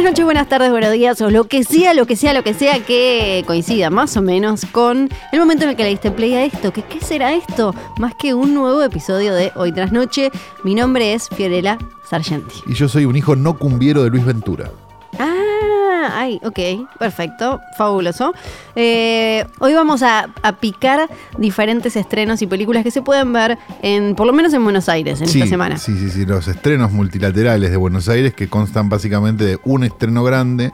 Buenas noches, buenas tardes, buenos días, o lo que sea, lo que sea, lo que sea que coincida más o menos con el momento en el que le diste play a esto. ¿Qué, ¿Qué será esto? Más que un nuevo episodio de Hoy tras Noche. Mi nombre es Fiorella Sargenti. Y yo soy un hijo no cumbiero de Luis Ventura. Ay, ok, perfecto, fabuloso. Eh, hoy vamos a, a picar diferentes estrenos y películas que se pueden ver en, por lo menos en Buenos Aires, en sí, esta semana. Sí, sí, sí, los estrenos multilaterales de Buenos Aires que constan básicamente de un estreno grande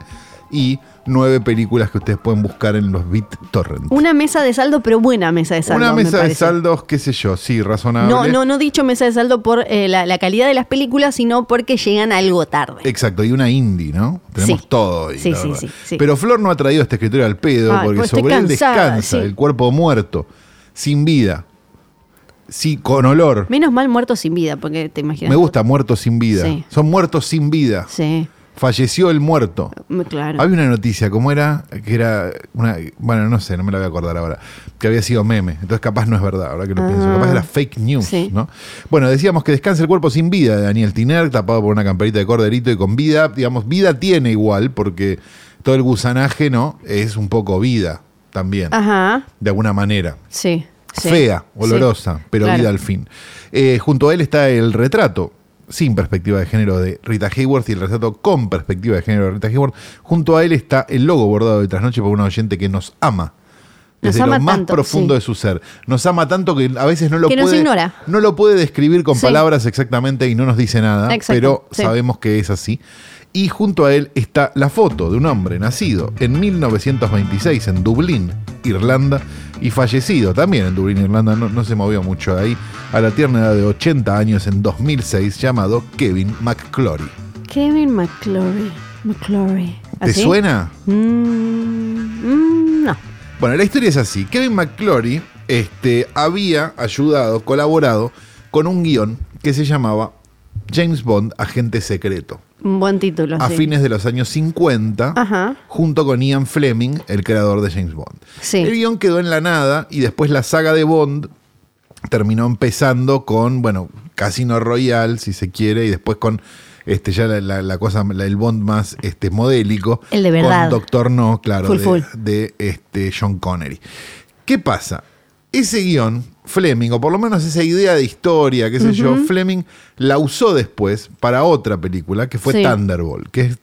y nueve películas que ustedes pueden buscar en los BitTorrent. Una mesa de saldo, pero buena mesa de saldo. Una me mesa de saldos, qué sé yo, sí, razonable. No, no, no dicho mesa de saldo por eh, la, la calidad de las películas, sino porque llegan algo tarde. Exacto, y una indie, ¿no? Tenemos Sí. todo hoy. Sí, sí, sí, sí. Pero Flor no ha traído este escritorio al pedo Ay, porque pues sobre él cansada, descansa el cuerpo muerto, sin vida, sí, con olor. Menos mal muertos sin vida, porque te imaginas. Me gusta muertos sin vida. Son muertos sin vida. Sí, Falleció el muerto. claro. Había una noticia, ¿cómo era? Que era una. Bueno, no sé, no me la voy a acordar ahora. Que había sido meme. Entonces, capaz no es verdad, ahora que lo pienso. Ah. Capaz era fake news, Sí. ¿no? Bueno, decíamos que descansa el cuerpo sin vida de Daniel Tiner, tapado por una camperita de corderito y con vida. Digamos, vida tiene igual, porque todo el gusanaje, ¿no? Es un poco vida también, Ajá, de alguna manera. sí. sí. Fea, Sí. olorosa, pero Claro. vida al fin. Eh, junto a él está el retrato sin perspectiva de género de Rita Hayworth y el retrato con perspectiva de género de Rita Hayworth. Junto a él está el logo bordado de Trasnoche por un oyente que nos ama. Nos Desde ama lo más tanto, profundo sí. de su ser. Nos ama tanto que a veces no lo Que nos puede. ignora. No lo puede describir con Sí. palabras exactamente y no nos dice nada. Exacto, pero sí. sabemos que es así. Y junto a él está la foto de un hombre nacido en 1926 en Dublín, Irlanda, y fallecido también en Dublín, Irlanda, no, no se movió mucho de ahí, a la tierna edad de 80 años en 2006, llamado Kevin McClory. Kevin McClory. McClory. ¿Te ¿Así? suena? Mm, mm, no. Bueno, la historia es así. Kevin McClory este, había ayudado, colaborado con un guion que se llamaba James Bond, Agente Secreto, Un buen título. a sí. fines de los años 50, Ajá. junto con Ian Fleming, el creador de James Bond. Sí. El guion quedó en la nada y después la saga de Bond terminó empezando con, bueno, Casino Royale, si se quiere, y después con este ya la, la- la cosa, la- el Bond más este, modélico. El de verdad. Con Doctor No, claro, Full, de, full. de, este, John Connery. ¿Qué pasa? Ese guion, Fleming, o por lo menos esa idea de historia, qué sé yo, Fleming la usó después para otra película que fue Sí. Thunderbolt, que es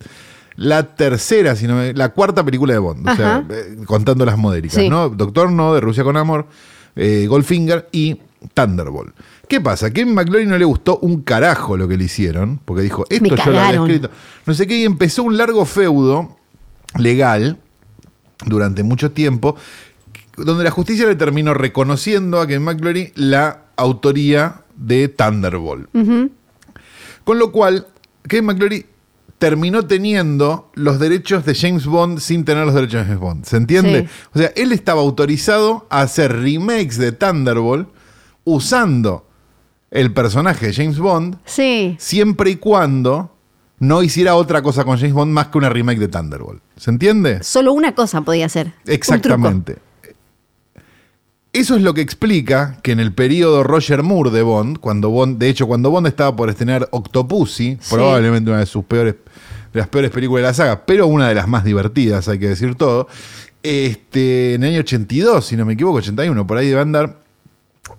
la tercera, sino la cuarta película de Bond, o sea, eh, contando las modéricas, Sí. ¿no? Doctor No, de Rusia con Amor, eh, Goldfinger y Thunderbolt. ¿Qué pasa? Que a McLaurin no le gustó un carajo lo que le hicieron, porque dijo, esto yo lo había escrito. No sé qué, y empezó un largo feudo legal durante mucho tiempo, donde la justicia le terminó reconociendo a Kevin McClory la autoría de Thunderbolt. Con lo cual, Kevin McClory terminó teniendo los derechos de James Bond sin tener los derechos de James Bond. ¿Se entiende? Sí. O sea, él estaba autorizado a hacer remakes de Thunderbolt usando el personaje de James Bond Sí. siempre y cuando no hiciera otra cosa con James Bond más que una remake de Thunderbolt. ¿Se entiende? Solo una cosa podía. Un truco. Eso es lo que explica que en el periodo Roger Moore de Bond, cuando Bond, de hecho, cuando Bond estaba por estrenar Octopussy, Sí. probablemente una de sus peores, de las peores películas de la saga, pero una de las más divertidas, hay que decir todo. Este, en el año 82, si no me equivoco, 81, por ahí debe andar,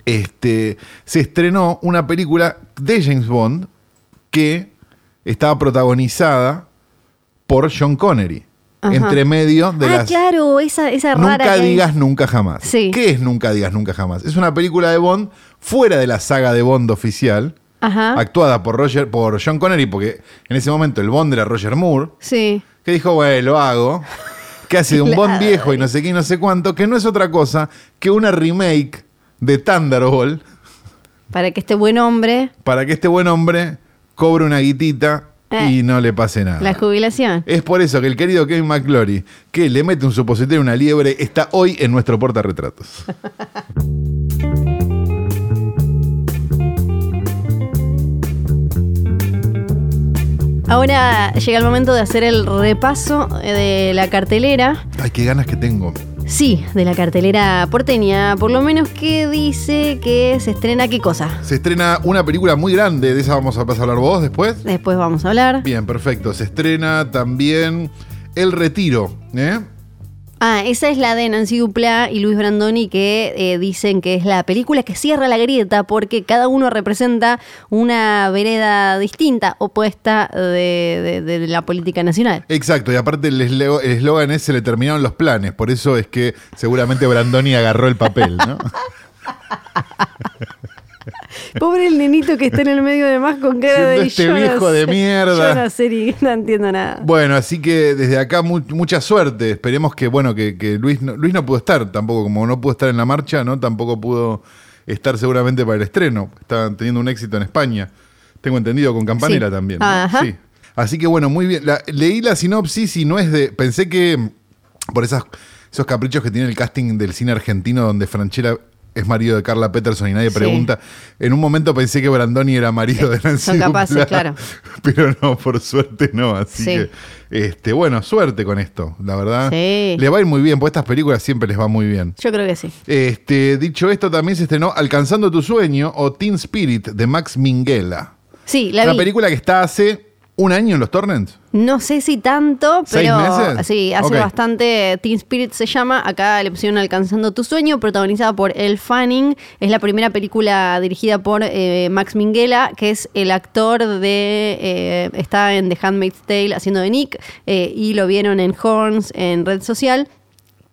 este, se estrenó una película de James Bond que estaba protagonizada por Sean Connery. Ajá. Entre medio de ah, las. claro, esa, esa rara. Nunca que- digas nunca jamás. Sí. ¿Qué es Nunca digas nunca jamás? Es una película de Bond fuera de la saga de Bond oficial, Ajá. actuada por Roger, por John Connery, porque en ese momento el Bond era Roger Moore, Sí. que dijo, bueno, lo hago. Que hace de un Bond viejo y no sé qué y no sé cuánto, que no es otra cosa que una remake de Thunderbolt Para que este buen hombre. para que este buen hombre cobre una guitita eh, y no le pase nada. La jubilación. Es por eso que el querido Kevin McClory, que le mete un supositorio a una liebre, está hoy en nuestro portarretratos. Ahora llega el momento de hacer el repaso eh, de la cartelera. Ay, qué ganas que tengo. Sí, de la cartelera porteña, por lo menos que dice que se estrena qué cosa. Se estrena una película muy grande, de esa vamos a pasar a hablar vos después. Después vamos a hablar. Bien, perfecto. Se estrena también El Retiro, ¿eh? Ah, esa es la de Nancy Duplá y Luis Brandoni que eh, dicen que es la película que cierra la grieta porque cada uno representa una vereda distinta, opuesta de, de- de la política nacional. Exacto, y aparte el eslogan es se le terminaron los planes, por eso es que seguramente Brandoni agarró el papel, ¿no? Pobre el nenito que está en el medio de más con cara de este "Yo no viejo de mierda". Yo no sé no entiendo nada. Bueno, así que desde acá mu- mucha suerte. Esperemos que, bueno, que, que Luis, no, Luis no pudo estar tampoco, como no pudo estar en la marcha, ¿no? Tampoco pudo estar seguramente para el estreno. Estaban teniendo un éxito en España. Tengo entendido con Campanera Sí. también. ¿no? Ajá. Sí. Así que bueno, muy bien. La- leí la sinopsis y no es de. Pensé que por esas, esos caprichos que tiene el casting del cine argentino, donde Franchella es marido de Carla Peterson y nadie Sí. pregunta. En un momento pensé que Brandoni era marido de Nancy Son capaces, Duplá, claro. Pero no, por suerte no. Así Sí. que, este, bueno, suerte con esto, la verdad. Sí. Le va a ir muy bien, porque estas películas siempre les va muy bien. Yo creo que sí. Este, dicho esto, también se estrenó Alcanzando tu sueño o Teen Spirit de Max Minghella. Sí, la Una vi. película que está hace un año en los torrents. No sé si tanto, ¿Seis pero sí, hace bastante. Teen Spirit se llama. Acá le pusieron Alcanzando tu sueño, protagonizada por Elle Fanning. Es la primera película dirigida por eh, Max Minghella, que es el actor de. eh, está en The Handmaid's Tale haciendo de Nick, eh, y lo vieron en Horns, en Red Social.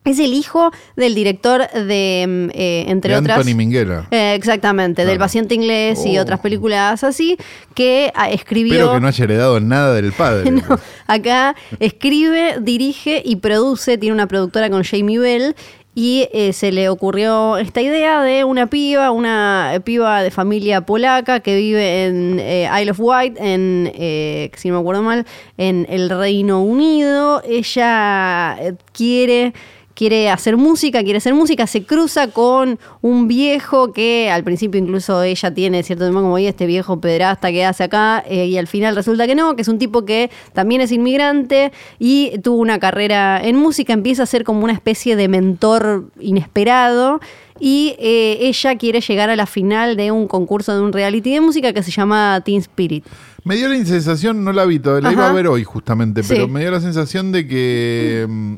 Es el hijo del director de, mm, eh, entre de otras. Anthony Minghella. Eh, exactamente, del paciente inglés y Oh. otras películas así, que ah, escribió. Espero que no haya heredado nada del padre. No, acá escribe, dirige y produce, tiene una productora con Jamie Bell y eh, se le ocurrió esta idea de una piba, una piba de familia polaca que vive en eh, Isle of Wight, en, eh, si no me acuerdo mal, en el Reino Unido. Ella quiere quiere hacer música, quiere hacer música, se cruza con un viejo que al principio incluso ella tiene cierto tema como, oye, este viejo pedrasta que hace acá, eh, y al final resulta que no, que es un tipo que también es inmigrante y tuvo una carrera en música, empieza a ser como una especie de mentor inesperado. Y eh, ella quiere llegar a la final de un concurso de un reality de música que se llama Teen Spirit. Me dio la sensación, no la vi todavía, la iba a ver hoy justamente, pero Sí. me dio la sensación de que. mm,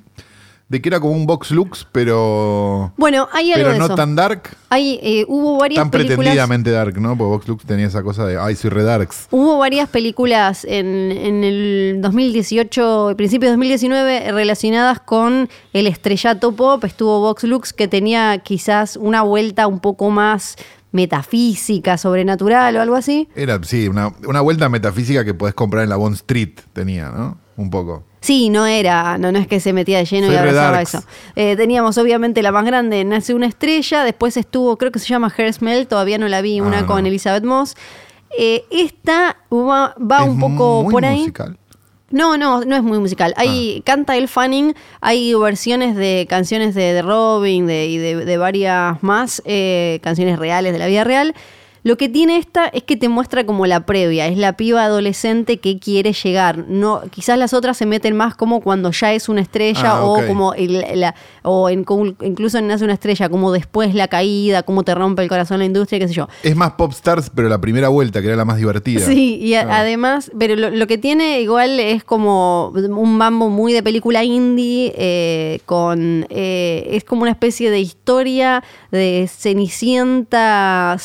de que era como un box looks, pero. Bueno, hay algo pero de no eso. tan dark, Hay, eh, hubo varias tan películas. pretendidamente dark, ¿no? Porque Vox Lux tenía esa cosa de, ay, soy redarks. Hubo varias películas en, en el 2018 y principios de 2019 relacionadas con el estrellato pop. Estuvo Vox Lux que tenía quizás una vuelta un poco más metafísica, sobrenatural o algo así. Era, sí, una, una vuelta metafísica que podés comprar en la Bond Street, tenía, ¿no? Un poco. Sí, no era, no, no es que se metía de lleno y abrazaba eso. Eh, teníamos obviamente la más grande, Nace una estrella, después estuvo, creo que se llama Smell, todavía no la vi, una Ah, con no. Elizabeth Moss. Eh, esta va, va Es un poco muy por ahí. musical. No, no, no es muy musical. Hay, Canta el Fanning, hay versiones de canciones de, de Robin de, y de, de varias más, eh, canciones reales de la vida real. Lo que tiene esta es que te muestra como la previa, es la piba adolescente que quiere llegar. No, quizás las otras se meten más como cuando ya es una estrella Ah, o como el- la, o en, incluso en Nace una estrella, como después la caída, cómo te rompe el corazón la industria, qué sé yo. Es más pop stars, pero la primera vuelta, que era la más divertida. Sí, y a- Ah. además, pero lo, lo que tiene igual es como un mambo muy de película indie, eh, con eh, es como una especie de historia de Cenicienta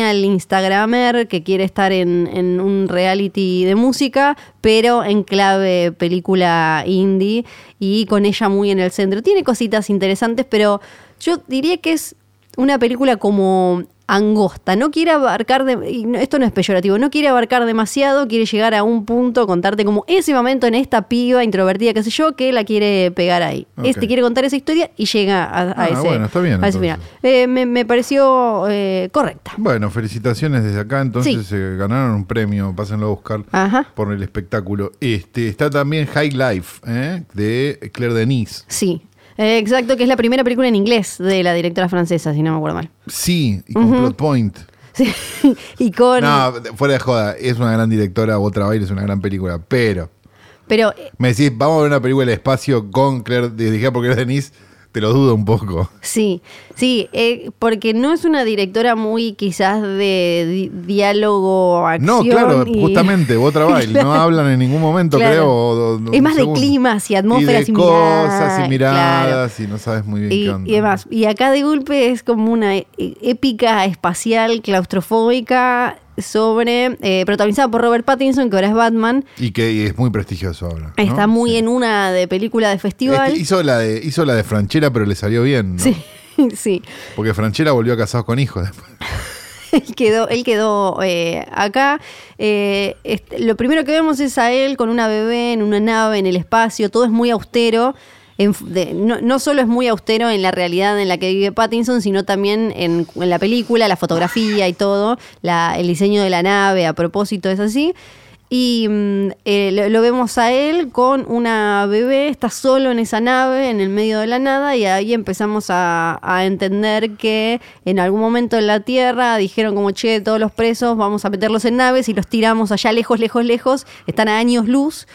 Centennial Instagramer que quiere estar en, en un reality de música, pero en clave película indie y con ella muy en el centro. Tiene cositas interesantes, pero yo diría que es una película como angosta, no quiere abarcar, de- y no- esto no es peyorativo, no quiere abarcar demasiado, quiere llegar a un punto, contarte como ese momento en esta piba introvertida, qué sé yo, que la quiere pegar ahí. Este quiere contar esa historia y llega a, a Ah, ese, bueno, está bien, a ese final. Eh, me, me pareció eh, correcta. Bueno, felicitaciones desde acá. Entonces Sí. se ganaron un premio, pásenlo a buscar Ajá. por el espectáculo. Este Está también High Life, ¿eh? de Claire Denis. Sí. Eh, exacto, que es la primera película en inglés de la directora francesa, si no me acuerdo mal. Sí, y con. Plot Point. Sí. y con. No, fuera de joda, es una gran directora, otra baile es una gran película, pero Pero me decís, vamos a ver una película del espacio con Claire, dirigida por Claire Denis, te lo dudo un poco. Sí, sí, eh, porque no es una directora muy quizás de di- diálogo, acción. No, claro, y- justamente, otra baile, no hablan en ningún momento, Claro. creo. o- o- Es más de climas y atmósferas y y cosas y miradas y no sabes muy bien Y, qué onda. y demás. Y acá de golpe es como una e- épica espacial claustrofóbica sobre eh, protagonizada por Robert Pattinson, que ahora es Batman. Y que y es muy prestigioso ahora. ¿no? Está muy Sí. en una de película de festival. Este, hizo, la de, hizo la de Franchella, pero le salió bien. ¿no? Sí, sí. Porque Franchella volvió a casados con hijos después. Él quedó, él quedó eh, acá. Eh, este, lo primero que vemos es a él con una bebé en una nave en el espacio. Todo es muy austero. No, solo es muy austero en la realidad en la que vive Pattinson, sino también en, la película, la fotografía y todo. El diseño de la nave, a propósito, es así. Y mm, eh, lo, vemos a él con una bebé, está solo en esa nave, en el medio de la nada, y ahí empezamos a, a entender que en algún momento en la Tierra dijeron como, che, todos los presos vamos a meterlos en naves y los tiramos allá lejos, lejos, lejos, están a años luz,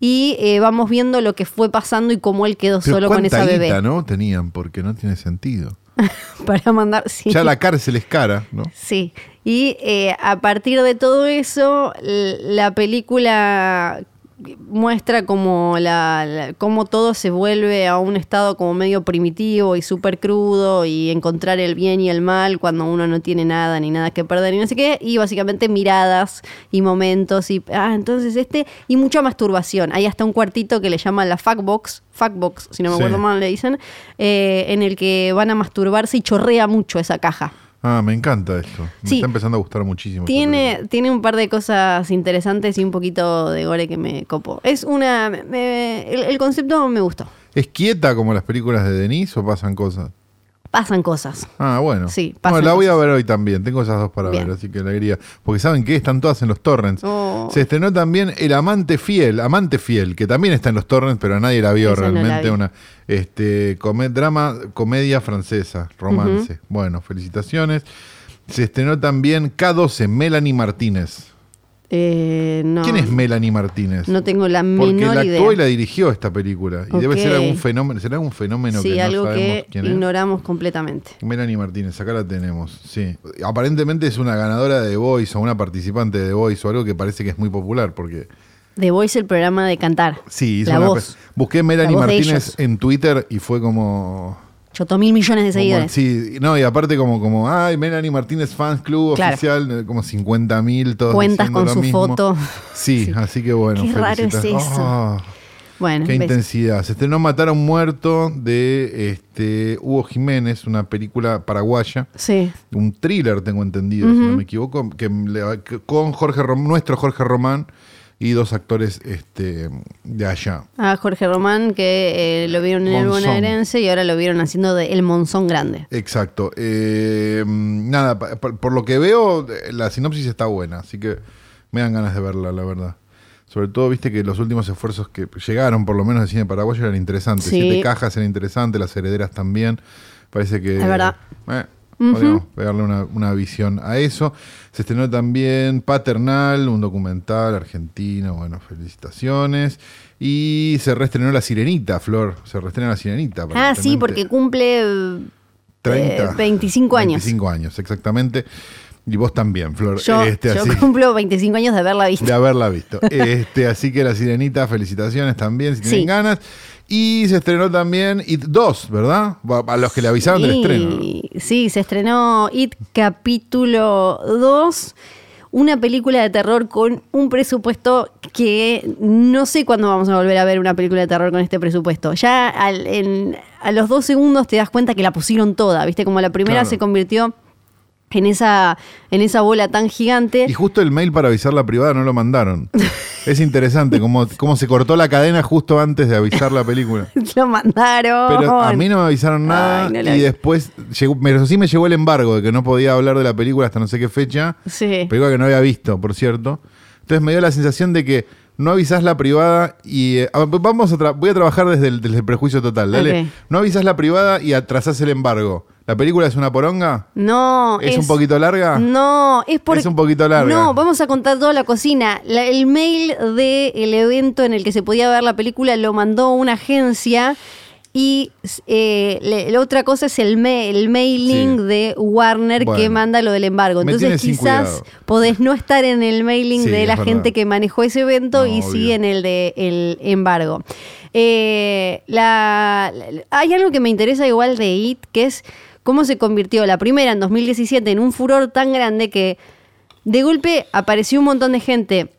y eh, vamos viendo lo que fue pasando y cómo él quedó Pero solo con esa guita, bebé. ¿no? Tenían, porque no tiene sentido. Para mandar... Sí. Ya la cárcel es cara, ¿no? Sí, y eh, a partir de todo eso, la película muestra como, la, la- cómo todo se vuelve a un estado como medio primitivo y súper crudo y encontrar el bien y el mal cuando uno no tiene nada ni nada que perder y no sé qué, y básicamente miradas y momentos y, ah, entonces este, y mucha masturbación. Hay hasta un cuartito que le llaman la fuckbox, fuckbox, si no me Sí. acuerdo mal le dicen, eh, en el que van a masturbarse y chorrea mucho esa caja. Ah, me encanta esto. Me Sí. está empezando a gustar muchísimo. Tiene, tiene un par de cosas interesantes y un poquito de gore que me copó. Es una. me- el, el concepto me gustó. ¿Es quieta como las películas de Denis o pasan cosas? Pasan cosas. Ah, bueno. Sí, Bueno, pasan la voy a ver hoy también. Tengo esas dos para Bien. ver, así que alegría. Porque saben que están todas en los torrents. Oh. Se estrenó también El Amante Fiel, Amante Fiel, que también está en los torrents, pero nadie la vio Esa no la realmente. Una este, come- drama, comedia francesa, romance. Bueno, felicitaciones. Se estrenó también K12, Melanie Martínez. Eh, no, ¿Quién es Melanie Martínez? No tengo la Porque menor la idea. actuó y la dirigió esta película. Y debe ser algún fenómeno, será algún fenómeno sí, que no algo sabemos que quién es. ignoramos completamente. Melanie Martínez, acá la tenemos, sí. Aparentemente es una ganadora de The Voice o una participante de The Voice o algo que parece que es muy popular porque... The Voice, el programa de cantar. Sí, hizo la una voz. Busqué Melanie La Martínez en Twitter y fue como... Chotó mil millones de como- seguidores. sí, no, y aparte como, como, ay, Melanie Martínez Fans Club Claro. oficial, eh, como 50 mil todos Cuentas con lo su mismo. foto. Sí, Sí. así que bueno. Qué raro es eso. Ah. Bueno, Qué ves. intensidad. Se estrenó Matar a un muerto de este, Hugo Jiménez, una película paraguaya. Sí. Un thriller, tengo entendido, si no me equivoco, que, con Jorge Rom- nuestro Jorge Román y dos actores este, de allá. A Jorge Román, que eh, lo vieron en el bonaerense y ahora lo vieron haciendo de El Monzón Grande. Exacto. Eh, nada, por lo que veo, la sinopsis está buena, así que me dan ganas de verla, la verdad. Sobre todo, viste que los últimos esfuerzos que llegaron, por lo menos de cine paraguayo, eran interesantes. Sí. Siete cajas eran interesantes, las herederas también. Parece que. Es verdad. eh, podríamos pegarle una, una visión a eso. Se estrenó también Paternal, un documental argentino. Bueno, felicitaciones. Y se reestrenó La Sirenita, Flor. Se reestrena La Sirenita. Ah, sí, porque cumple eh, 30. 25 años. 25 años, exactamente. Y vos también, Flor. Yo, Este, yo así- cumplo 25 años de haberla visto. de haberla visto. Este, así que la sirenita, felicitaciones también, si tienen Sí. ganas. Y se estrenó también It 2, ¿verdad? A los que le avisaron del Sí, estreno. ¿no? Sí, se estrenó It capítulo 2, una película de terror con un presupuesto que no sé cuándo vamos a volver a ver una película de terror con este presupuesto. Ya al- en- a los dos segundos te das cuenta que la pusieron toda, ¿viste? Como la primera Claro. se convirtió en esa, en esa bola tan gigante. Y justo el mail para avisar la privada no lo mandaron. es interesante cómo, cómo se cortó la cadena justo antes de avisar la película. Lo mandaron. Pero a mí no me avisaron nada Ay, no la y vi. después llegó, pero sí me llegó el embargo de que no podía hablar de la película hasta no sé qué fecha. Sí. Película que no había visto, por cierto. Entonces me dio la sensación de que no avisás la privada y. eh, a- vamos a tra- voy a trabajar desde el, desde el prejuicio total, dale. Ok. No avisás la privada y atrasás el embargo. ¿La película es una poronga? No. ¿Es un poquito larga? No, es porque. Es un poquito larga. No, vamos a contar toda la cocina. La- el mail del evento en el que se podía ver la película lo mandó una agencia. Y eh, le- la otra cosa es el, ma- el mailing Sí. de Warner que manda lo del embargo. Entonces quizás podés no estar en el mailing Sí, de la gente verdad. que manejó ese evento No, y obvio. sí en el de el embargo. Eh, la- la- hay algo que me interesa igual de IT, que es cómo se convirtió la primera en 2017 en un furor tan grande que de golpe apareció un montón de gente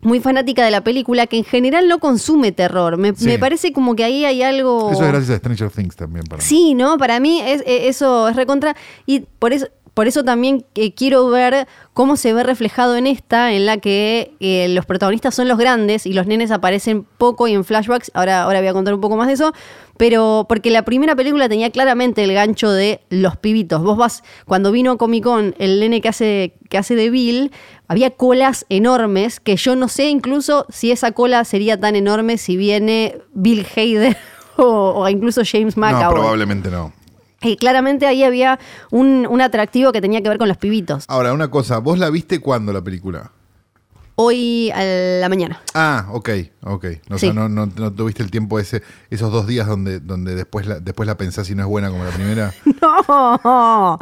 muy fanática de la película que en general no consume terror. Me, Sí. me parece como que ahí hay algo... Eso es gracias a Stranger Things también para mí. Sí, ¿no? Para mí es, eh, eso es recontra. Y por eso, por eso también eh, quiero ver cómo se ve reflejado en esta, en la que eh, los protagonistas son los grandes y los nenes aparecen poco y en flashbacks. Ahora, ahora voy a contar un poco más de eso. Pero porque la primera película tenía claramente el gancho de los pibitos. Vos vas, cuando vino a Comic Con, el nene que hace, que hace de Bill, había colas enormes que yo no sé incluso si esa cola sería tan enorme si viene Bill Hader o, o incluso James No, McAvoy. probablemente no. Y claramente ahí había un, un atractivo que tenía que ver con los pibitos. Ahora, una cosa, ¿vos la viste cuándo la película? Hoy a la mañana. Ah, ok, ok. O Sí. sea, no, no, no tuviste el tiempo ese, esos dos días donde, donde después, la, después la pensás y no es buena como la primera. No,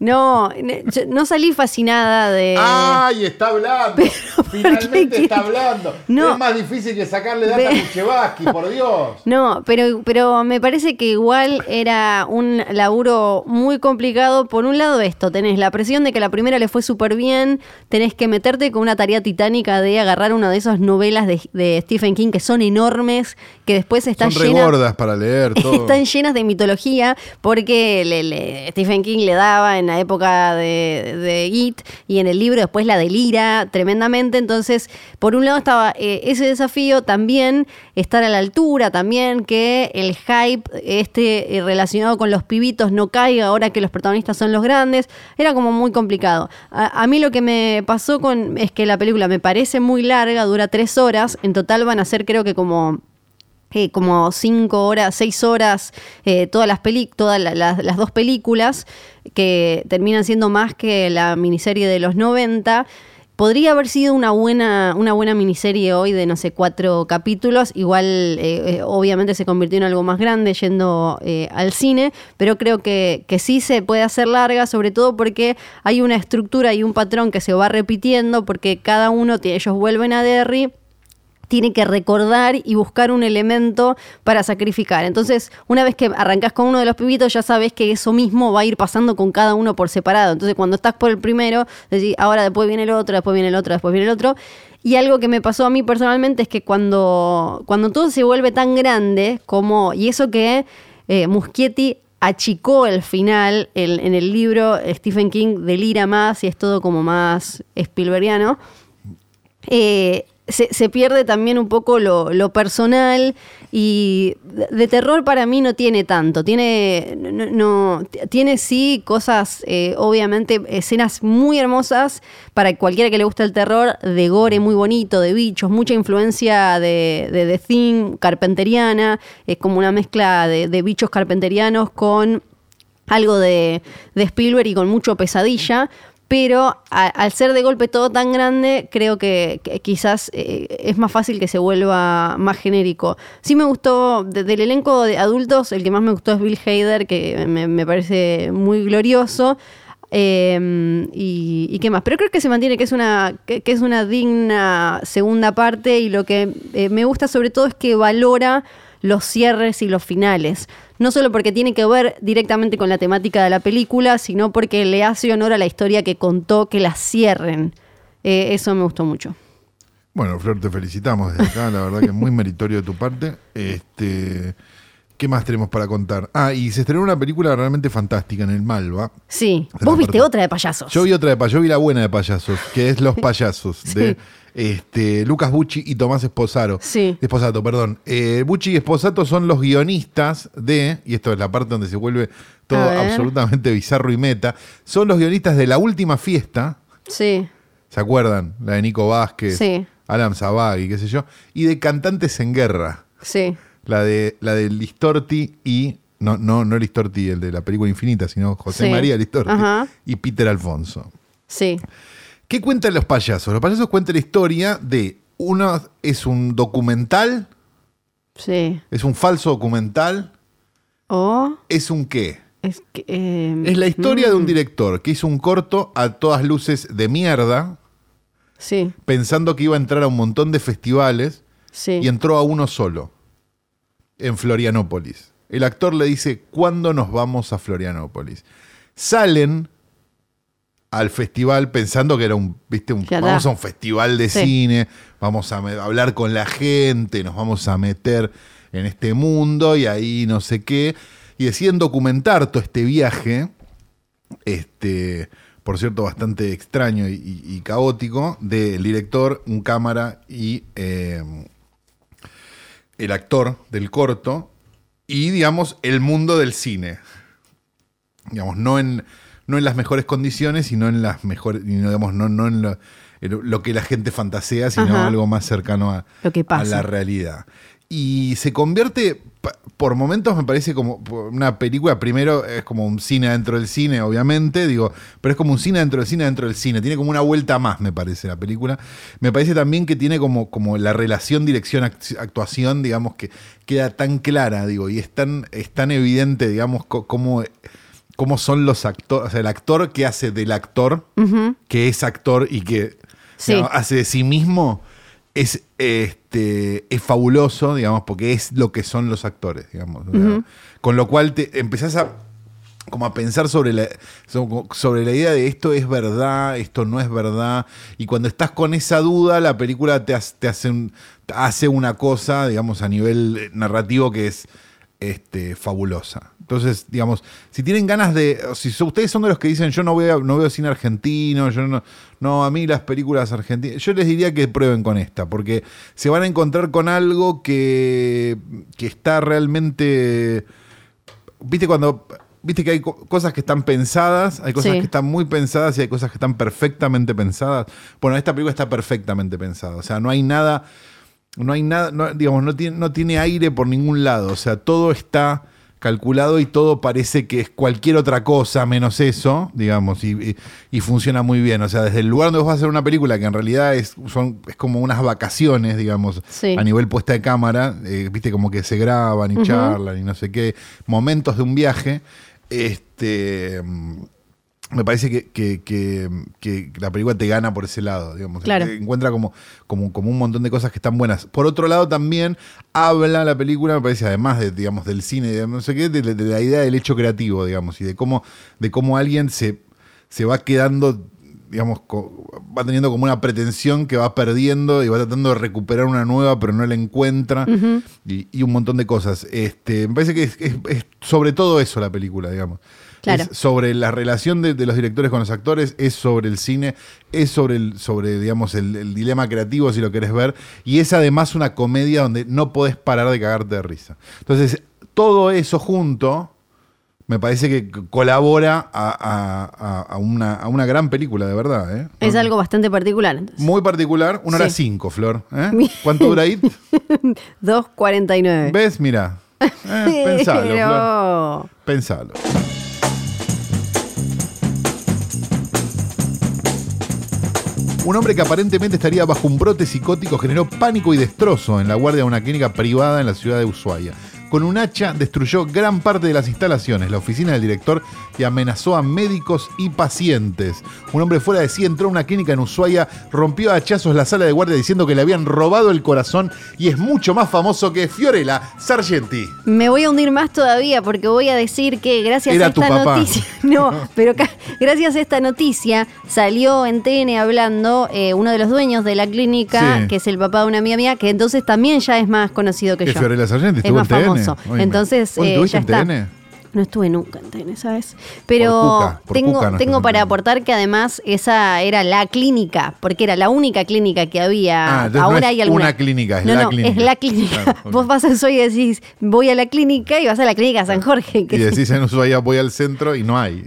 no, yo no salí fascinada de... ¡Ay, está hablando! Finalmente qué? está hablando. No. Es más difícil que sacarle data a Kuchevaski, por Dios. No, pero, pero me parece que igual era un laburo muy complicado. Por un lado esto, tenés la presión de que la primera le fue súper bien, tenés que meterte con una tarea titánica de agarrar una de esas novelas de, de Stephen King que son enormes, que después están Son llenas... gordas para leer todo. Están llenas de mitología porque le- le- Stephen King le daba en la época de, de It y en el libro después la delira tremendamente. Entonces, por un lado estaba eh, ese desafío, también estar a la altura, también que el hype este eh, relacionado con los pibitos no caiga ahora que los protagonistas son los grandes. Era como muy complicado. A, a mí lo que me pasó con es que la película me parece muy larga, dura tres horas. En total van a ser creo que como eh, como cinco horas, seis horas, eh, todas las peli todas la- la- las dos películas, que terminan siendo más que la miniserie de los 90. Podría haber sido una buena, una buena miniserie hoy de, no sé, cuatro capítulos. Igual, eh, eh, obviamente, se convirtió en algo más grande yendo al cine, pero creo que, que sí se puede hacer larga, sobre todo porque hay una estructura y un patrón que se va repitiendo, porque cada uno, ellos vuelven a Derry tiene que recordar y buscar un elemento para sacrificar. Entonces, una vez que arrancas con uno de los pibitos, ya sabes que eso mismo va a ir pasando con cada uno por separado. Entonces, cuando estás por el primero, decís, ahora después viene el otro, después viene el otro, después viene el otro. Y algo que me pasó a mí personalmente es que cuando, cuando todo se vuelve tan grande como, y eso que eh, Muschietti achicó el final, en el libro Stephen King delira más y es todo como más Spielbergiano, eh, se, pierde también un poco lo, personal y de, de terror para mí no tiene tanto. Tiene, no, tiene sí cosas, eh, obviamente, escenas muy hermosas para cualquiera que le guste el terror, de gore muy bonito, de bichos, mucha influencia de, de The Thing, carpenteriana, es como una mezcla de, de bichos carpenterianos con algo de, de Spielberg y con mucho pesadilla. Pero al ser de golpe todo tan grande, creo que, quizás eh, es más fácil que se vuelva más genérico. Sí me gustó, de- del elenco de adultos, el que más me gustó es Bill Hader, que me, parece muy glorioso. Eh, y, y qué más, pero creo que se mantiene que es una que, que es una digna segunda parte y lo que eh, me gusta sobre todo es que valora los cierres y los finales. No solo porque tiene que ver directamente con la temática de la película, sino porque le hace honor a la historia que contó que la cierren. Eh, eso me gustó mucho. Bueno, Flor, te felicitamos desde acá, la verdad que es muy meritorio de tu parte. Este, ¿Qué más tenemos para contar? Ah, y se estrenó una película realmente fantástica en el Malva. Sí. Vos viste otra de payasos. Yo vi otra de payasos, yo vi la buena de payasos, que es Los Payasos, de este, Lucas Bucci y Tomás Esposaro. Sí. Esposato, perdón. Eh, Bucci y Esposato son los guionistas de, y esto es la parte donde se vuelve todo absolutamente bizarro y meta, son los guionistas de La Última Fiesta, Sí. ¿se acuerdan? La de Nico Vázquez. Sí. Alan Zabag y qué sé yo, y de Cantantes en Guerra, Sí. la de, la de Listorti y, no, no, no Listorti, el de la película Infinita, sino José Sí. María Listorti Ajá. y Peter Alfonso. Sí. ¿Qué cuentan los payasos? Los payasos cuentan la historia de uno es un documental, Sí. es un falso documental, O es un qué? es que. eh, Es la historia de un mm, director que hizo un corto a todas luces de mierda, Sí, pensando que iba a entrar a un montón de festivales sí. y entró a uno solo, en Florianópolis. El actor le dice, ¿cuándo nos vamos a Florianópolis? Salen al festival pensando que era un, viste, un, Ya vamos a un festival de Sí. cine, vamos a hablar con la gente, nos vamos a meter en este mundo y ahí no sé qué. Y deciden documentar todo este viaje, este, por cierto, bastante extraño y, y- y caótico, del director, un cámara y eh, el actor del corto, y digamos, el mundo del cine. Digamos, no en, no en las mejores condiciones, sino en las mejores, y no, digamos, no, no en lo, que la gente fantasea, sino Ajá. algo más cercano a, Lo que a la realidad. Y se convierte, por momentos me parece como una película, primero es como un cine dentro del cine, obviamente, digo, pero es como un cine dentro del cine dentro del cine, tiene como una vuelta más, me parece, la película. Me parece también que tiene como, como la relación dirección-actuación, digamos, que queda tan clara, digo, y es tan, es tan evidente, digamos, co- cómo, son los actores, o sea, el actor que hace del actor, que es actor y que Sí. digamos, hace de sí mismo, es, este, es fabuloso, digamos, porque es lo que son los actores, digamos. Con lo cual te empezás a como a pensar sobre la, so- sobre la idea de esto es verdad, esto no es verdad. Y cuando estás con esa duda, la película te, hace- te hace, un- hace una cosa, digamos, a nivel narrativo que es este, fabulosa. Entonces, digamos, si tienen ganas de. Si ustedes son de los que dicen yo no veo, no veo cine argentino, yo no. No, a mí las películas argentinas. Yo les diría que prueben con esta, porque se van a encontrar con algo que, que está realmente. Viste cuando. Viste que hay co- cosas que están pensadas, hay cosas Sí. que están muy pensadas y hay cosas que están perfectamente pensadas. Bueno, esta película está perfectamente pensada. O sea, no hay nada. No hay nada, no, digamos, no tiene, no tiene aire por ningún lado. O sea, todo está calculado y todo parece que es cualquier otra cosa menos eso, digamos, y, y- y funciona muy bien. O sea, desde el lugar donde vos vas a hacer una película, que en realidad es, son, es como unas vacaciones, digamos, Sí. a nivel puesta de cámara, eh, viste, como que se graban y charlan y no sé qué, momentos de un viaje. Este. Me parece que, que- que- que la película te gana por ese lado, digamos. Claro. Encuentra como, como, como un montón de cosas que están buenas. Por otro lado, también habla la película, me parece, además de, digamos, del cine, de no sé qué, de, de la idea del hecho creativo, digamos, y de cómo, de cómo alguien se, se va quedando, digamos, va teniendo como una pretensión que va perdiendo y va tratando de recuperar una nueva, pero no la encuentra, y, y un montón de cosas. Este, me parece que es, es- es sobre todo eso la película, digamos. Claro. Es sobre la relación de, de los directores con los actores, es sobre el cine, es sobre, el, sobre digamos, el, el dilema creativo, si lo querés ver, y es además una comedia donde no podés parar de cagarte de risa. Entonces, todo eso junto me parece que colabora a, a- a- a una, a una gran película, de verdad. ¿eh? Es algo bastante particular. Entonces. Muy particular, una hora Sí. cinco, Flor. ¿eh? ¿Cuánto dura IT? 2.49. ¿Ves? Mira. Eh, pensalo, Flor. Pero... Pensalo. Un hombre que aparentemente estaría bajo un brote psicótico generó pánico y destrozo en la guardia de una clínica privada en la ciudad de Ushuaia. Con un hacha destruyó gran parte de las instalaciones, la oficina del director y amenazó a médicos y pacientes. Un hombre fuera de sí entró a una clínica en Ushuaia, rompió a hachazos la sala de guardia diciendo que le habían robado el corazón y es mucho más famoso que Fiorella Sargenti. Me voy a hundir más todavía porque voy a decir que gracias Era a tu esta papá. noticia, no, pero gracias a esta noticia salió en TN hablando eh, uno de los dueños de la clínica, Sí. que es el papá de una amiga mía, que entonces también ya es más conocido que Que yo. Fiorella Sargenti es más en Oíme. Entonces ¿Vos eh, ya en está. TN? No estuve nunca en TN, ¿sabes? Pero Cuca, por tengo, Cuca no tengo para aportar que además esa era la clínica, porque era la única clínica que había. Ah, no Ahora hay alguna. una clínica, es no, la no, clínica. Es la clínica. Claro. Vos vas a Ushuaia y decís, voy a la clínica y vas a la clínica San Jorge. Que Y decís en Ushuaia voy al centro y no hay.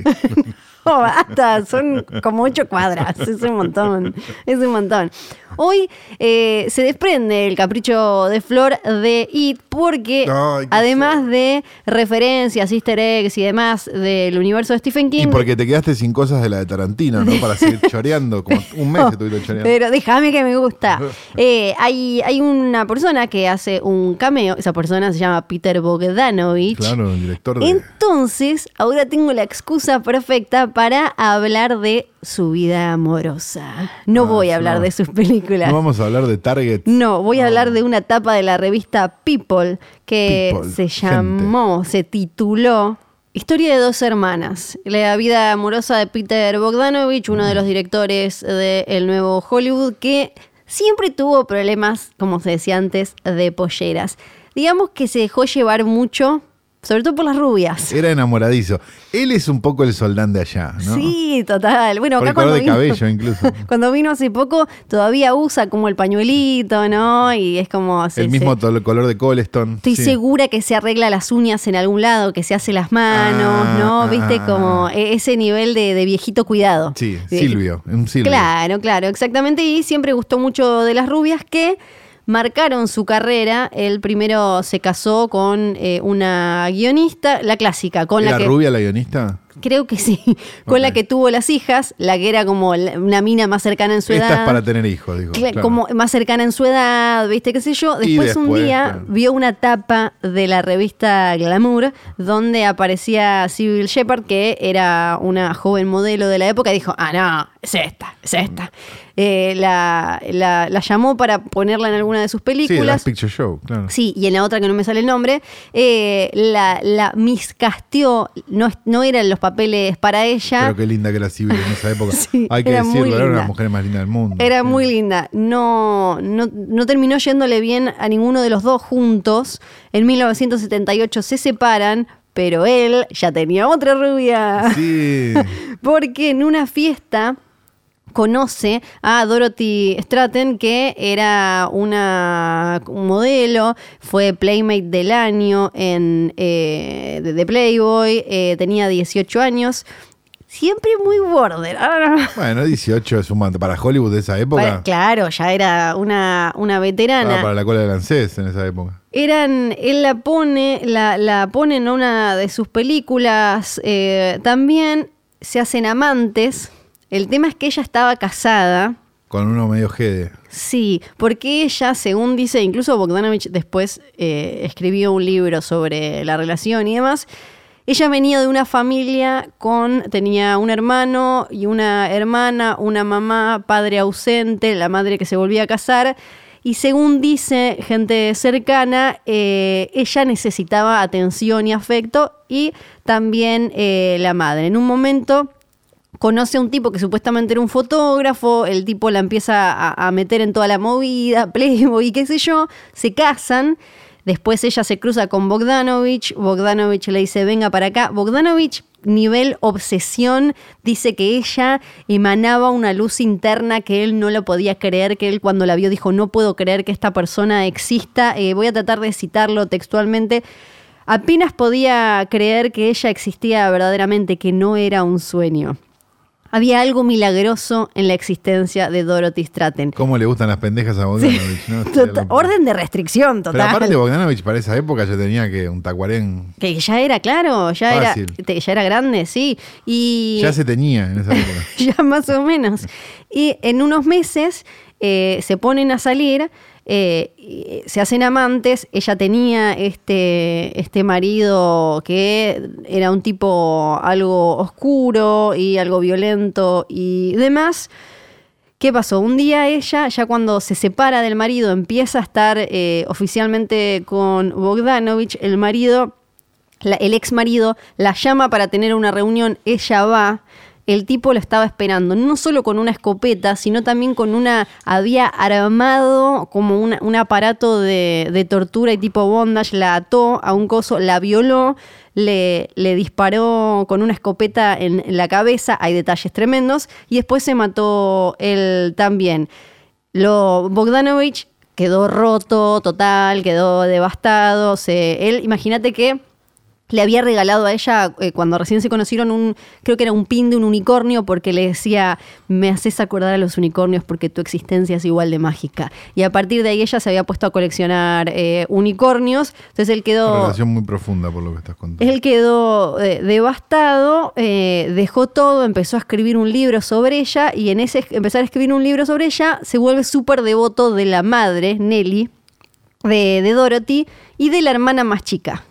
No, basta, son como ocho cuadras, es un montón, es un montón. Hoy eh, se desprende el capricho de Flor de It porque Ay, además de referencias, easter eggs y demás del universo de Stephen King... Y porque te quedaste sin cosas de la de Tarantino, ¿no? Para seguir choreando. Como un mes estuviste choreando. Pero déjame que me gusta. Eh, hay, hay una persona que hace un cameo. Esa persona se llama Peter Bogdanovich. Claro, el director de. Entonces, ahora tengo la excusa perfecta para hablar de su vida amorosa. No Ah, voy a hablar no. de sus películas. No vamos a hablar de Target. No, voy a hablar de una etapa de la revista People que People, se gente. llamó, se tituló Historia de dos hermanas. La vida amorosa de Peter Bogdanovich, uno de los directores del nuevo Hollywood, que siempre tuvo problemas, como se decía antes, de polleras. Digamos que se dejó llevar mucho, sobre todo por las rubias. Era enamoradizo. Él es un poco el soldán de allá, ¿no? Sí, total. Bueno, Por acá el color cuando de vino, cabello, incluso. cuando vino hace poco, todavía usa como el pañuelito, ¿no? Y es como... el mismo to- color de Coleston. Estoy sí. segura que se arregla las uñas en algún lado, que se hace las manos, Ah, ¿no? ah, Viste, ah, como e- ese nivel de, de viejito cuidado. Sí, De- Silvio. Un Silvio. Claro, claro, exactamente. Y siempre gustó mucho de las rubias que marcaron su carrera. Él primero se casó con eh, una guionista, la clásica, con ¿Era la que... rubia la guionista? Creo que sí, con la que tuvo las hijas, la que era como la- una mina más cercana en su Esta edad. es para tener hijos, digo. Claro. como más cercana en su edad, viste, qué sé yo. Después, un día claro. vio una tapa de la revista Glamour donde aparecía Sybil Shepard, que era una joven modelo de la época, y dijo, ah, no, es esta, es esta. Eh, la, la- la llamó para ponerla en alguna de sus Sí, películas. Last Picture Show, claro. Sí, y en la otra que no me sale el nombre, eh, la, la miscasteó, no, es- no eran los papeles para ella. Pero qué linda que era Civil en esa época. Sí, Hay que era muy decirlo, era una linda. de las mujeres más lindas del mundo. Era muy linda. No, no, no terminó yéndole bien a ninguno de los dos juntos. En 1978 se separan, pero él ya tenía otra rubia. Sí. Porque en una fiesta conoce a Dorothy Stratton, que era una un modelo, fue Playmate del año en eh, de, de Playboy, eh, tenía 18 años. Siempre muy border. Ah, Bueno, 18 es un. Para Hollywood de esa época. para- claro, ya era una, una veterana. para la cola del ANSES en esa época. Eran, él la pone, la, la pone en una de sus películas eh, también, se hacen amantes. El tema es que ella estaba casada. Con uno medio jede. Sí, porque ella, según dice, incluso Bogdanovich después eh, escribió un libro sobre la relación y demás. Ella venía de una familia con, tenía un hermano y una hermana, una mamá, padre ausente, la madre que se volvía a casar. Y según dice gente cercana, eh, ella necesitaba atención y afecto y también eh, la madre. En un momento conoce a un tipo que supuestamente era un fotógrafo, el tipo la empieza a, meter en toda la movida, Playboy y qué sé yo, se casan, después ella se cruza con Bogdanovich, Bogdanovich le dice venga para acá, Bogdanovich nivel obsesión dice que ella emanaba una luz interna que él no lo podía creer, que él cuando la vio dijo no puedo creer que esta persona exista, Eh, voy a tratar de citarlo textualmente. Apenas podía creer que ella existía verdaderamente, que no era un sueño. Había algo milagroso en la existencia de Dorothy Stratton. ¿Cómo le gustan las pendejas a Bogdanovich? no? Orden de restricción Pero total. aparte Bogdanovich para esa época ya tenía que un tacuarén. que ya era claro, ya era, te- ya era grande, sí. Y Ya se teñía en esa época. ya más o menos. Y en unos meses eh, se ponen a salir, eh, se hacen amantes. Ella tenía este, este marido que era un tipo algo oscuro y algo violento y demás. ¿Qué pasó? Un día ella, ya cuando se separa del marido, empieza a estar eh, oficialmente con Bogdanovich, el marido el ex marido la llama para tener una reunión, ella va, el tipo lo estaba esperando, no solo con una escopeta, sino también con una, había armado como un aparato de, tortura y tipo bondage, la ató a un coso, la violó, le, disparó con una escopeta en, en la cabeza, hay detalles tremendos, y después se mató él también. Lo, Bogdanovich quedó roto, total, quedó devastado. Se, él, imagínate que le había regalado a ella eh, cuando recién se conocieron un, creo que era un pin de un unicornio porque le decía, me haces acordar a los unicornios porque tu existencia es igual de mágica. Y a partir de ahí ella se había puesto a coleccionar eh, unicornios, entonces él Una quedó... relación muy profunda por lo que estás contando. Él quedó eh, devastado, dejó todo, empezó a escribir un libro sobre ella y en ese empezar a escribir un libro sobre ella se vuelve súper devoto de la madre, Nelly, de, de Dorothy y de la hermana más chica,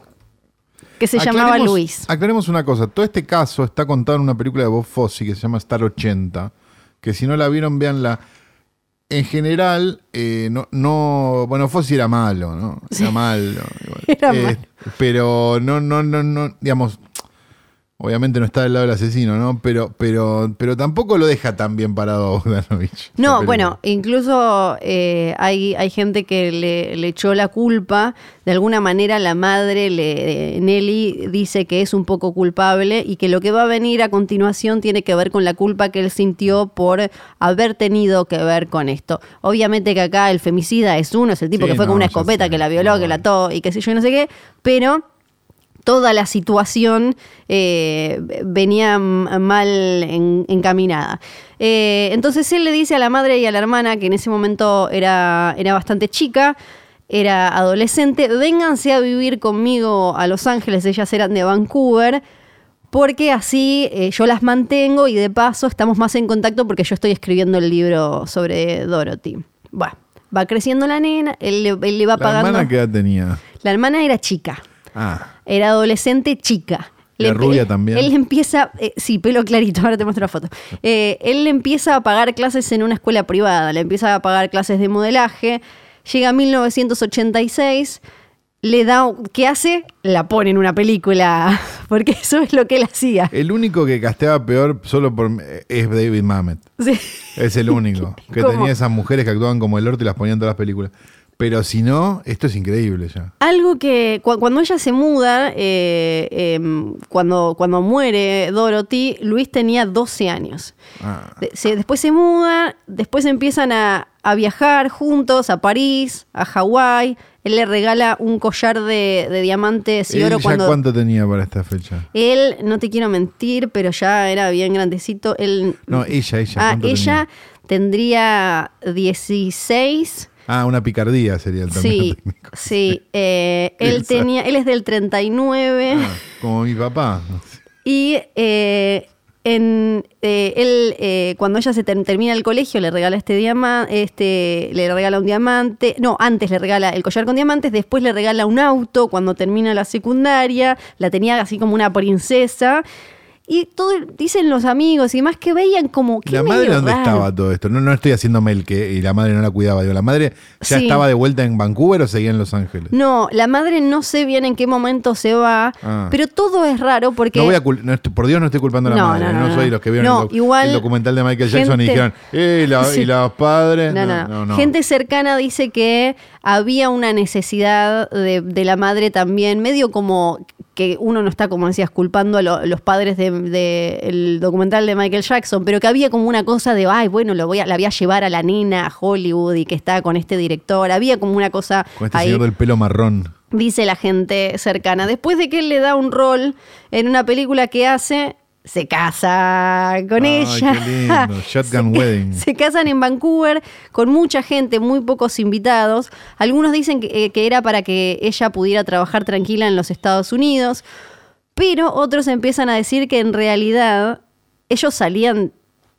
que se llamaba Luis. Aclaremos una cosa. Todo este caso está contado en una película de Bob Fosse que se llama Star 80. Que si no la vieron, véanla. En general, eh, no, no. Bueno, Fosse era malo, ¿no? Era malo. igual. Era Eh, malo. Pero no, no, no, no. Digamos. Obviamente no está del lado del asesino, ¿no? Pero, pero, pero tampoco lo deja tan bien parado a Bogdanovich. No, bueno, incluso eh, hay, hay gente que le, le echó la culpa. De alguna manera la madre, le, Nelly, dice que es un poco culpable y que lo que va a venir a continuación tiene que ver con la culpa que él sintió por haber tenido que ver con esto. Obviamente que acá el femicida es uno, es el tipo Sí, que fue con una escopeta, que la violó, No, que la ató y qué sé yo, y no sé qué, pero toda la situación eh, venía mal en- encaminada. Eh, entonces él le dice a la madre y a la hermana, que en ese momento era, era bastante chica, era adolescente, vénganse a vivir conmigo a Los Ángeles, ellas eran de Vancouver, porque así eh, yo las mantengo y de paso estamos más en contacto porque yo estoy escribiendo el libro sobre Dorothy. Bueno, va creciendo la nena, él, le- él le va ¿La pagando... hermana qué edad tenía? La hermana era chica. Ah, Era adolescente chica. ¿Era rubia también? Él empieza, eh, sí, pelo clarito, ahora te muestro la foto. Eh, él empieza a pagar clases en una escuela privada, le empieza a pagar clases de modelaje. Llega 1986, le da, ¿qué hace? La pone en una película, porque eso es lo que él hacía. el único que casteaba peor solo por es David Mamet. Sí. Es el único. Que ¿Cómo? tenía esas mujeres que actuaban como el orto y las ponían en todas las películas. Pero si no, esto es increíble ya. Algo que cu- cuando ella se muda, eh, em, cuando, cuando muere Dorothy, Luis tenía 12 años. Ah. De- se- después se muda, después empiezan a, a viajar juntos a París, a Hawái. Él le regala un collar de, de diamantes y ¿Él oro ya cuando... cuánto tenía para esta fecha? Él, no te quiero mentir, pero ya era bien grandecito. Él, No, ella, ella. ah, ¿cuánto ella tendría 16. Ah, una picardía sería el término Sí, técnico. sí. eh, él tenía, él es del 39 Ah, como mi papá. y eh, en, eh, él, eh, cuando ella se ter- termina el colegio, le regala este diamante, este, le regala un diamante, no, antes le regala el collar con diamantes, después le regala un auto cuando termina la secundaria, la tenía así como una princesa. Y todo, dicen los amigos y demás que veían como que ¿La madre dónde raro. estaba todo esto? No, no estoy haciéndome el que y la madre no la cuidaba. Digo, ¿la madre ya Sí. estaba de vuelta en Vancouver o seguía en Los Ángeles? No, la madre no sé bien en qué momento se va, Ah. pero todo es raro porque... No voy a no por Dios no estoy culpando a la No, madre. no, No, no, no. soy los que vieron No, el, doc- igual el documental de Michael Jackson y dijeron, eh, la- Sí. y los padres. No, no, no. Gente cercana dice que había una necesidad de, de la madre también, medio como que uno no está, como decías, culpando a lo- los padres del de, el documental de Michael Jackson, pero que había como una cosa de, ay, bueno, lo voy a, la voy a llevar a la nena a Hollywood y que está con este director. Había como una cosa Con este ahí señor del pelo marrón. dice la gente cercana. Después de que él le da un rol en una película que hace, se casa con Ay, ella. qué lindo. Shotgun Se- Wedding. Se casan en Vancouver con mucha gente, muy pocos invitados. Algunos dicen que, eh, que era para que ella pudiera trabajar tranquila en los Estados Unidos, pero otros empiezan a decir que en realidad ellos salían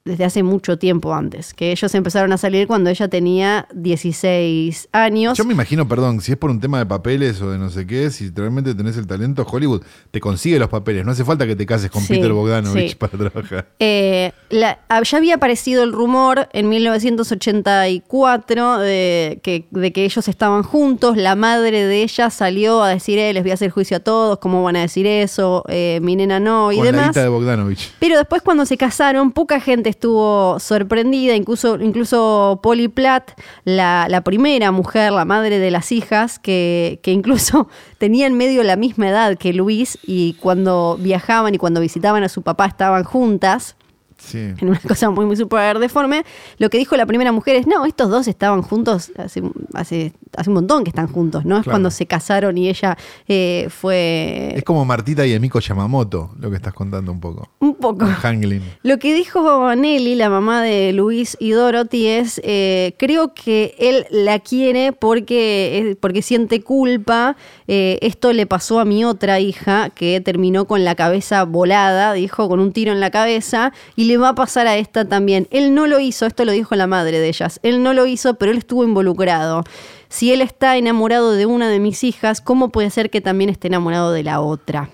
desde hace mucho tiempo antes, que ellos empezaron a salir cuando ella tenía 16 años. Yo me imagino, perdón, si es por un tema de papeles o de no sé qué, si realmente tenés el talento, Hollywood te consigue los papeles. No hace falta que te cases con Sí, Peter Bogdanovich sí. para trabajar. Eh, la- ah, ya había aparecido el rumor en 1984 de que, de que ellos estaban juntos. La madre de ella salió a decir, eh, les voy a hacer juicio a todos, ¿cómo van a decir eso? Eh, mi nena no, y Con la demás. guita de Bogdanovich. Pero después cuando se casaron, poca gente estuvo sorprendida, incluso, incluso Polly Platt, la, la primera mujer, la madre de las hijas, que, que incluso tenía en medio la misma edad que Luis y cuando viajaban y cuando visitaban a su papá estaban juntas. Sí. en una cosa muy, muy súper deforme. Lo que dijo la primera mujer es, no, estos dos estaban juntos hace, hace, hace un montón que están juntos, ¿no? Es Claro. cuando se casaron y ella eh, fue Es como Martita y Emiko Yamamoto, lo que estás contando un poco. un poco... Hanglin. Lo que dijo Nelly, la mamá de Luis y Dorothy, es, eh, creo que él la quiere porque, porque siente culpa. Eh, esto le pasó a mi otra hija, que terminó con la cabeza volada, dijo, con un tiro en la cabeza, y le va a pasar a esta también. Él no lo hizo, esto lo dijo la madre de ellas, él no lo hizo, pero él estuvo involucrado. Si él está enamorado de una de mis hijas, ¿cómo puede ser que también esté enamorado de la otra?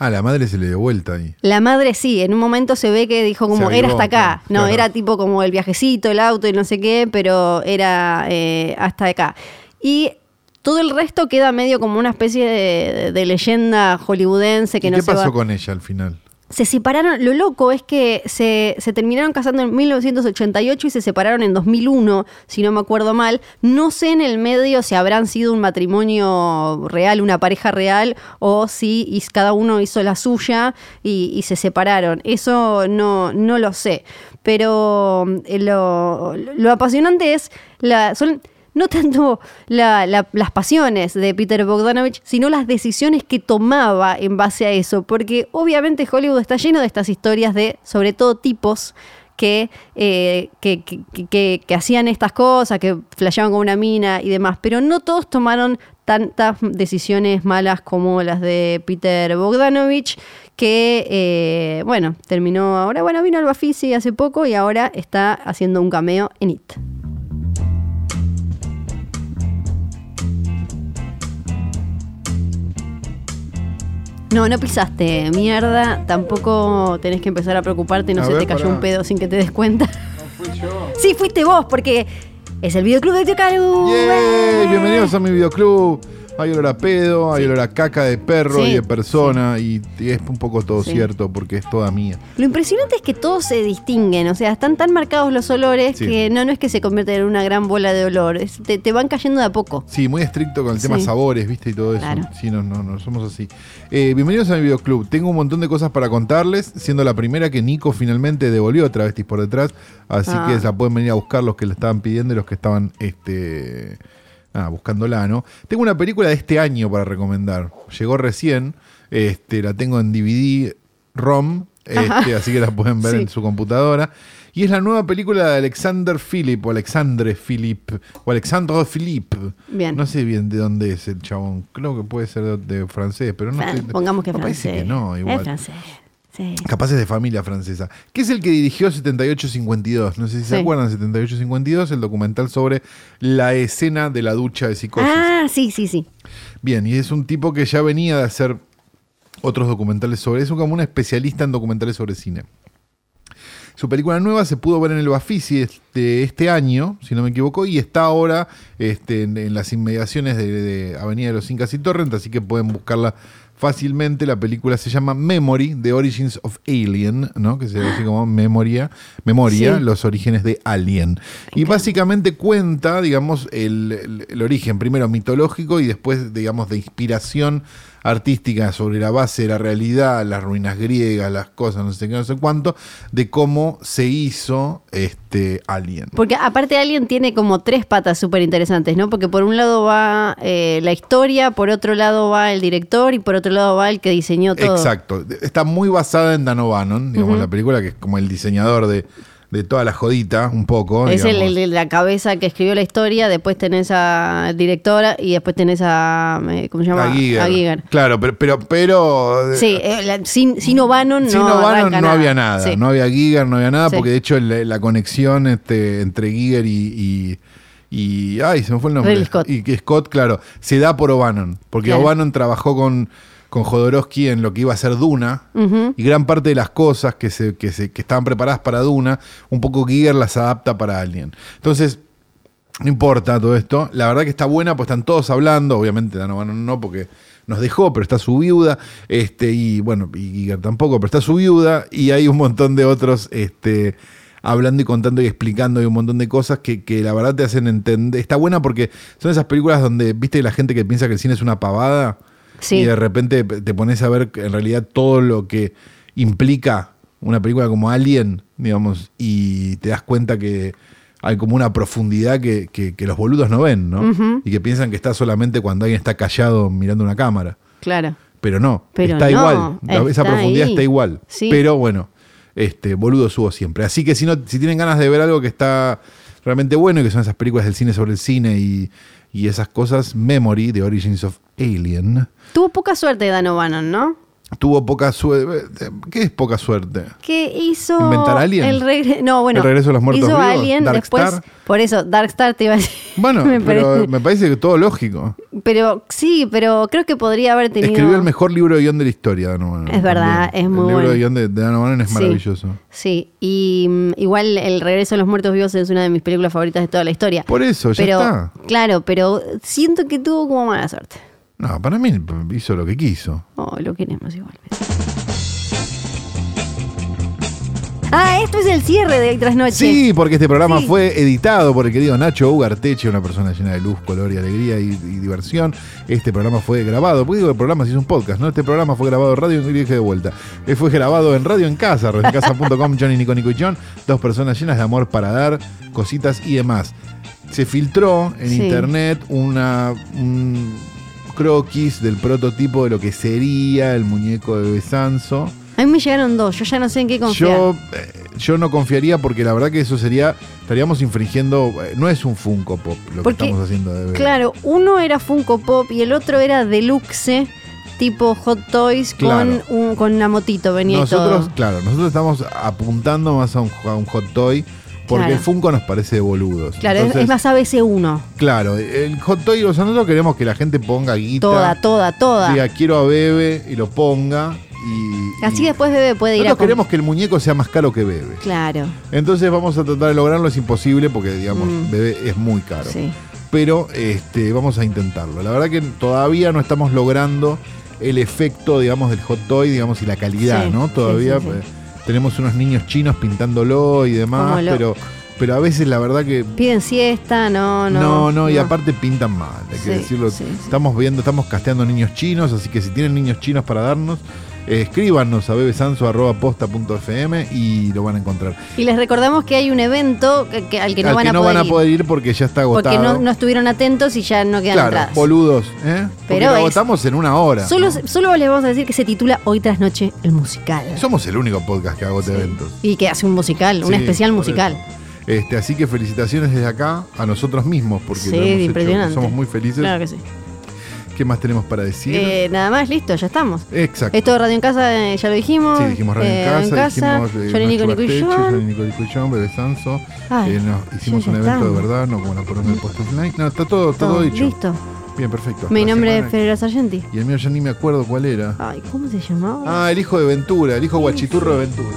Ah, la madre se le dio vuelta ahí. La madre sí, en un momento se ve que dijo como, era hasta acá. claro, No, era tipo como el viajecito, el auto y no sé qué, pero era eh, hasta acá. Y todo el resto queda medio como una especie de, de leyenda hollywoodense que ¿Y no qué se pasó va. con ella al final? Se separaron, lo loco es que se, se terminaron casando en 1988 y se separaron en 2001, si no me acuerdo mal. No sé en el medio si habrán sido un matrimonio real, una pareja real, o si cada uno hizo la suya y, y se separaron. Eso no, no lo sé. Pero eh, lo, lo apasionante es, la, son no tanto la- la- las pasiones de Peter Bogdanovich, sino las decisiones que tomaba en base a eso. Porque obviamente Hollywood está lleno de estas historias de, sobre todo, tipos que, eh, que- que hacían estas cosas, que flasheaban con una mina y demás. Pero no todos tomaron tantas decisiones malas como las de Peter Bogdanovich, que, eh, bueno, terminó ahora, bueno, vino al Bafisi hace poco y ahora está haciendo un cameo en It. No, no pisaste mierda, tampoco tenés que empezar a preocuparte no A se ver, te cayó pará. un pedo sin que te des cuenta. Sí, fuiste vos, porque es el videoclub de Tío Caru. ¡Yay! Bienvenidos a mi videoclub. Hay olor a pedo, hay olor a caca de perro y de persona, y es un poco todo cierto porque es toda mía. Lo impresionante es que todos se distinguen, o sea, están tan marcados los olores que no, no es que se convierten en una gran bola de olor, es- te, te van cayendo de a poco. Sí, muy estricto con el tema sabores, ¿viste? Y todo eso. Claro. Sí, no, no, no, somos así. Eh, bienvenidos a mi videoclub. Tengo un montón de cosas para contarles, siendo la primera que Nico finalmente devolvió a Travestis por detrás. Así Ah. que la pueden venir a buscar los que la estaban pidiendo y los que estaban este, ah, buscándola, ¿no? Tengo una película de este año para recomendar. Llegó recién. Este, la tengo en DVD ROM. este, así que la pueden ver Sí. en su computadora. Y es la nueva película de Alexander Philip, o Alexandre Philip, o Alexandre Philippe. Bien. No sé bien de dónde es el chabón. Creo que puede ser de, de francés, pero no Fran- estoy- Pongamos que no, francés. Parece que no, igual. Es francés. Sí. Capaz es de familia francesa. Que es el que dirigió 7852. No sé si se acuerdan, 7852, el documental sobre la escena de la ducha de psicosis. Ah, sí, sí, sí. Bien, y es un tipo que ya venía de hacer otros documentales sobre eso, como un especialista en documentales sobre cine. Su película nueva se pudo ver en el Bafisi de este año, si no me equivoco, y está ahora este, en, en las inmediaciones de, de Avenida de los Incas y Torrent, así que pueden buscarla fácilmente. La película se llama Memory, The Origins of Alien, ¿no? que se así como memoria, memoria Sí. los orígenes de Alien. Y básicamente cuenta, digamos, el, el- el origen, primero mitológico y después, digamos, de inspiración artística sobre la base de la realidad, las ruinas griegas, las cosas, no sé qué, no sé cuánto, de cómo se hizo este Alien. Porque aparte Alien tiene como tres patas súper interesantes, ¿no? Porque por un lado va eh, la historia, por otro lado va el director y por otro lado va el que diseñó todo. Exacto. Está muy basada en Dan O'Bannon, digamos, la película, que es como el diseñador de, de toda la jodita, un poco. Es el, la cabeza que escribió la historia, después tenés a directora y después tenés a. eh, ¿Cómo se llama? a Giger. A Giger. Claro, pero, pero, pero Sí, eh, la- sin, sin O'Bannon no, Sin O'Bannon arranca no había nada, Sí. no había Giger, no había nada, Sí. porque de hecho la, la conexión este, entre Giger y, y, y- Ay, se me fue el nombre. Scott. Y que Scott, claro, se da por O'Bannon, porque Claro. O'Bannon trabajó con, con Jodorowsky en lo que iba a ser Duna, y gran parte de las cosas que, se, que, se, que estaban preparadas para Duna, un poco Giger las adapta para Alien. Entonces, no importa todo esto. La verdad que está buena, pues están todos hablando. Obviamente O'Bannon no, porque nos dejó, pero está su viuda. Este, y bueno, y Giger tampoco, pero está su viuda. Y hay un montón de otros este, hablando y contando y explicando y un montón de cosas que, que la verdad te hacen entender. Está buena porque son esas películas donde, viste, la gente que piensa que el cine es una pavada. Sí. Y de repente te pones a ver en realidad todo lo que implica una película como Alien, digamos, y te das cuenta que hay como una profundidad que, que- que los boludos no ven, ¿no? Y que piensan que está solamente cuando alguien está callado mirando una cámara. Claro. Pero no, Pero está no, igual. Esa profundidad ahí. está igual. Sí. Pero bueno, este, boludo subo siempre. Así que si no, si tienen ganas de ver algo que está realmente bueno y que son esas películas del cine sobre el cine y, y esas cosas, Memory, The Origins of Alien, Tuvo poca suerte Dan O'Bannon, ¿no? tuvo poca suerte. ¿Qué es poca suerte? que hizo ¿Inventar Alien? el regreso no bueno ¿El regreso de los muertos hizo vivos? Alien ¿Dark después Star? por eso Darkstar te iba a decir Bueno, Me pero parece- me parece que todo lógico. pero sí pero creo que podría haber tenido Escribió el mejor libro de guion de la historia, Dan O'Bannon. Es verdad, es muy El libro bueno. de guion de, Dan O'Bannon es Sí. maravilloso. sí y mm, igual el regreso de los muertos vivos es una de mis películas favoritas de toda la historia Por eso, ya pero está. claro pero siento que tuvo como mala suerte No, para mí hizo lo que quiso. oh lo queremos igualmente ah esto es el cierre de Trasnoche Sí, porque este programa Sí. fue editado por el querido Nacho Ugarteche, una persona llena de luz, color y alegría y, y diversión. Este programa fue grabado, porque digo el programa si es un podcast, ¿no? Este programa fue grabado en radio y dije de vuelta. Eh, Fue grabado en Radio en Casa, radioencasa.com, Johnny, Nico, Nico y John. Dos personas llenas de amor para dar cositas y demás. Se filtró en Sí. internet una, un croquis del prototipo de lo que sería el muñeco de Besanzo. a mí me llegaron dos yo ya no sé en qué confiar Yo, eh, yo no confiaría porque la verdad que eso sería, estaríamos infringiendo, eh, no es un Funko Pop lo Porque, que estamos haciendo de. Claro, uno era Funko Pop y el otro era Deluxe, tipo Hot Toys Claro. con, un, con una motito, venía y Nosotros, todo. claro, nosotros estamos apuntando más a un, a un Hot Toy porque Claro. el Funko nos parece de boludos. Claro, es- Entonces, es más ABC1. Claro, el Hot Toy, o sea, nosotros queremos que la gente ponga guita, Toda, toda, toda. diga quiero a Bebe y lo ponga y... Así y- después Bebe puede ir a... Nosotros queremos que el muñeco sea más caro que Bebe. Claro, Entonces vamos a tratar de lograrlo, es imposible porque, digamos, Mm. Bebe es muy caro. sí. pero este, vamos a intentarlo. La verdad que todavía no estamos logrando el efecto, digamos, del hot toy, digamos, y la calidad, Sí, ¿no? Todavía sí, sí. Tenemos unos niños chinos pintándolo y demás, pero, pero a veces la verdad que Piden siesta, no, no. no, no, y aparte pintan mal, hay Sí, que decirlo. sí. Estamos viendo, estamos casteando niños chinos, así que si tienen niños chinos para darnos, escríbanos a bebesanzo.posta.fm y lo van a encontrar. Y les recordamos que hay un evento que, que- al que no, Al van, que a no poder van a ir, poder ir porque ya está agotado. Porque no, no estuvieron atentos y ya no quedan claro, entradas. boludos, ¿eh? Pero lo agotamos en una hora. Solo, solo les vamos a decir que se titula Hoy tras noche el musical. Somos el único podcast que agote Sí. eventos. Y que hace un musical, un Sí, especial por musical. eso. Este, así que felicitaciones desde acá a nosotros mismos, porque Sí, lo hemos hecho, impresionante. somos muy felices. Claro que sí. ¿Qué más tenemos para decir? Eh, nada más, listo, ya estamos. Exacto. Esto de Radio en Casa eh, ya lo dijimos. Sí, dijimos Radio Eh, en Casa, dijimos eh, Johnny Nico Nico Bebe Sanso. Eh, no, hicimos un evento de estamos. verdad, no como la corona del puesto offline. No, está todo, está todo dicho. listo. Bien, perfecto. Mi la nombre es. Federica Sargenti. Y el mío ya ni me acuerdo cuál era. Ay, ¿cómo se llamaba? Ah, el hijo de Ventura, el hijo guachiturro de Ventura.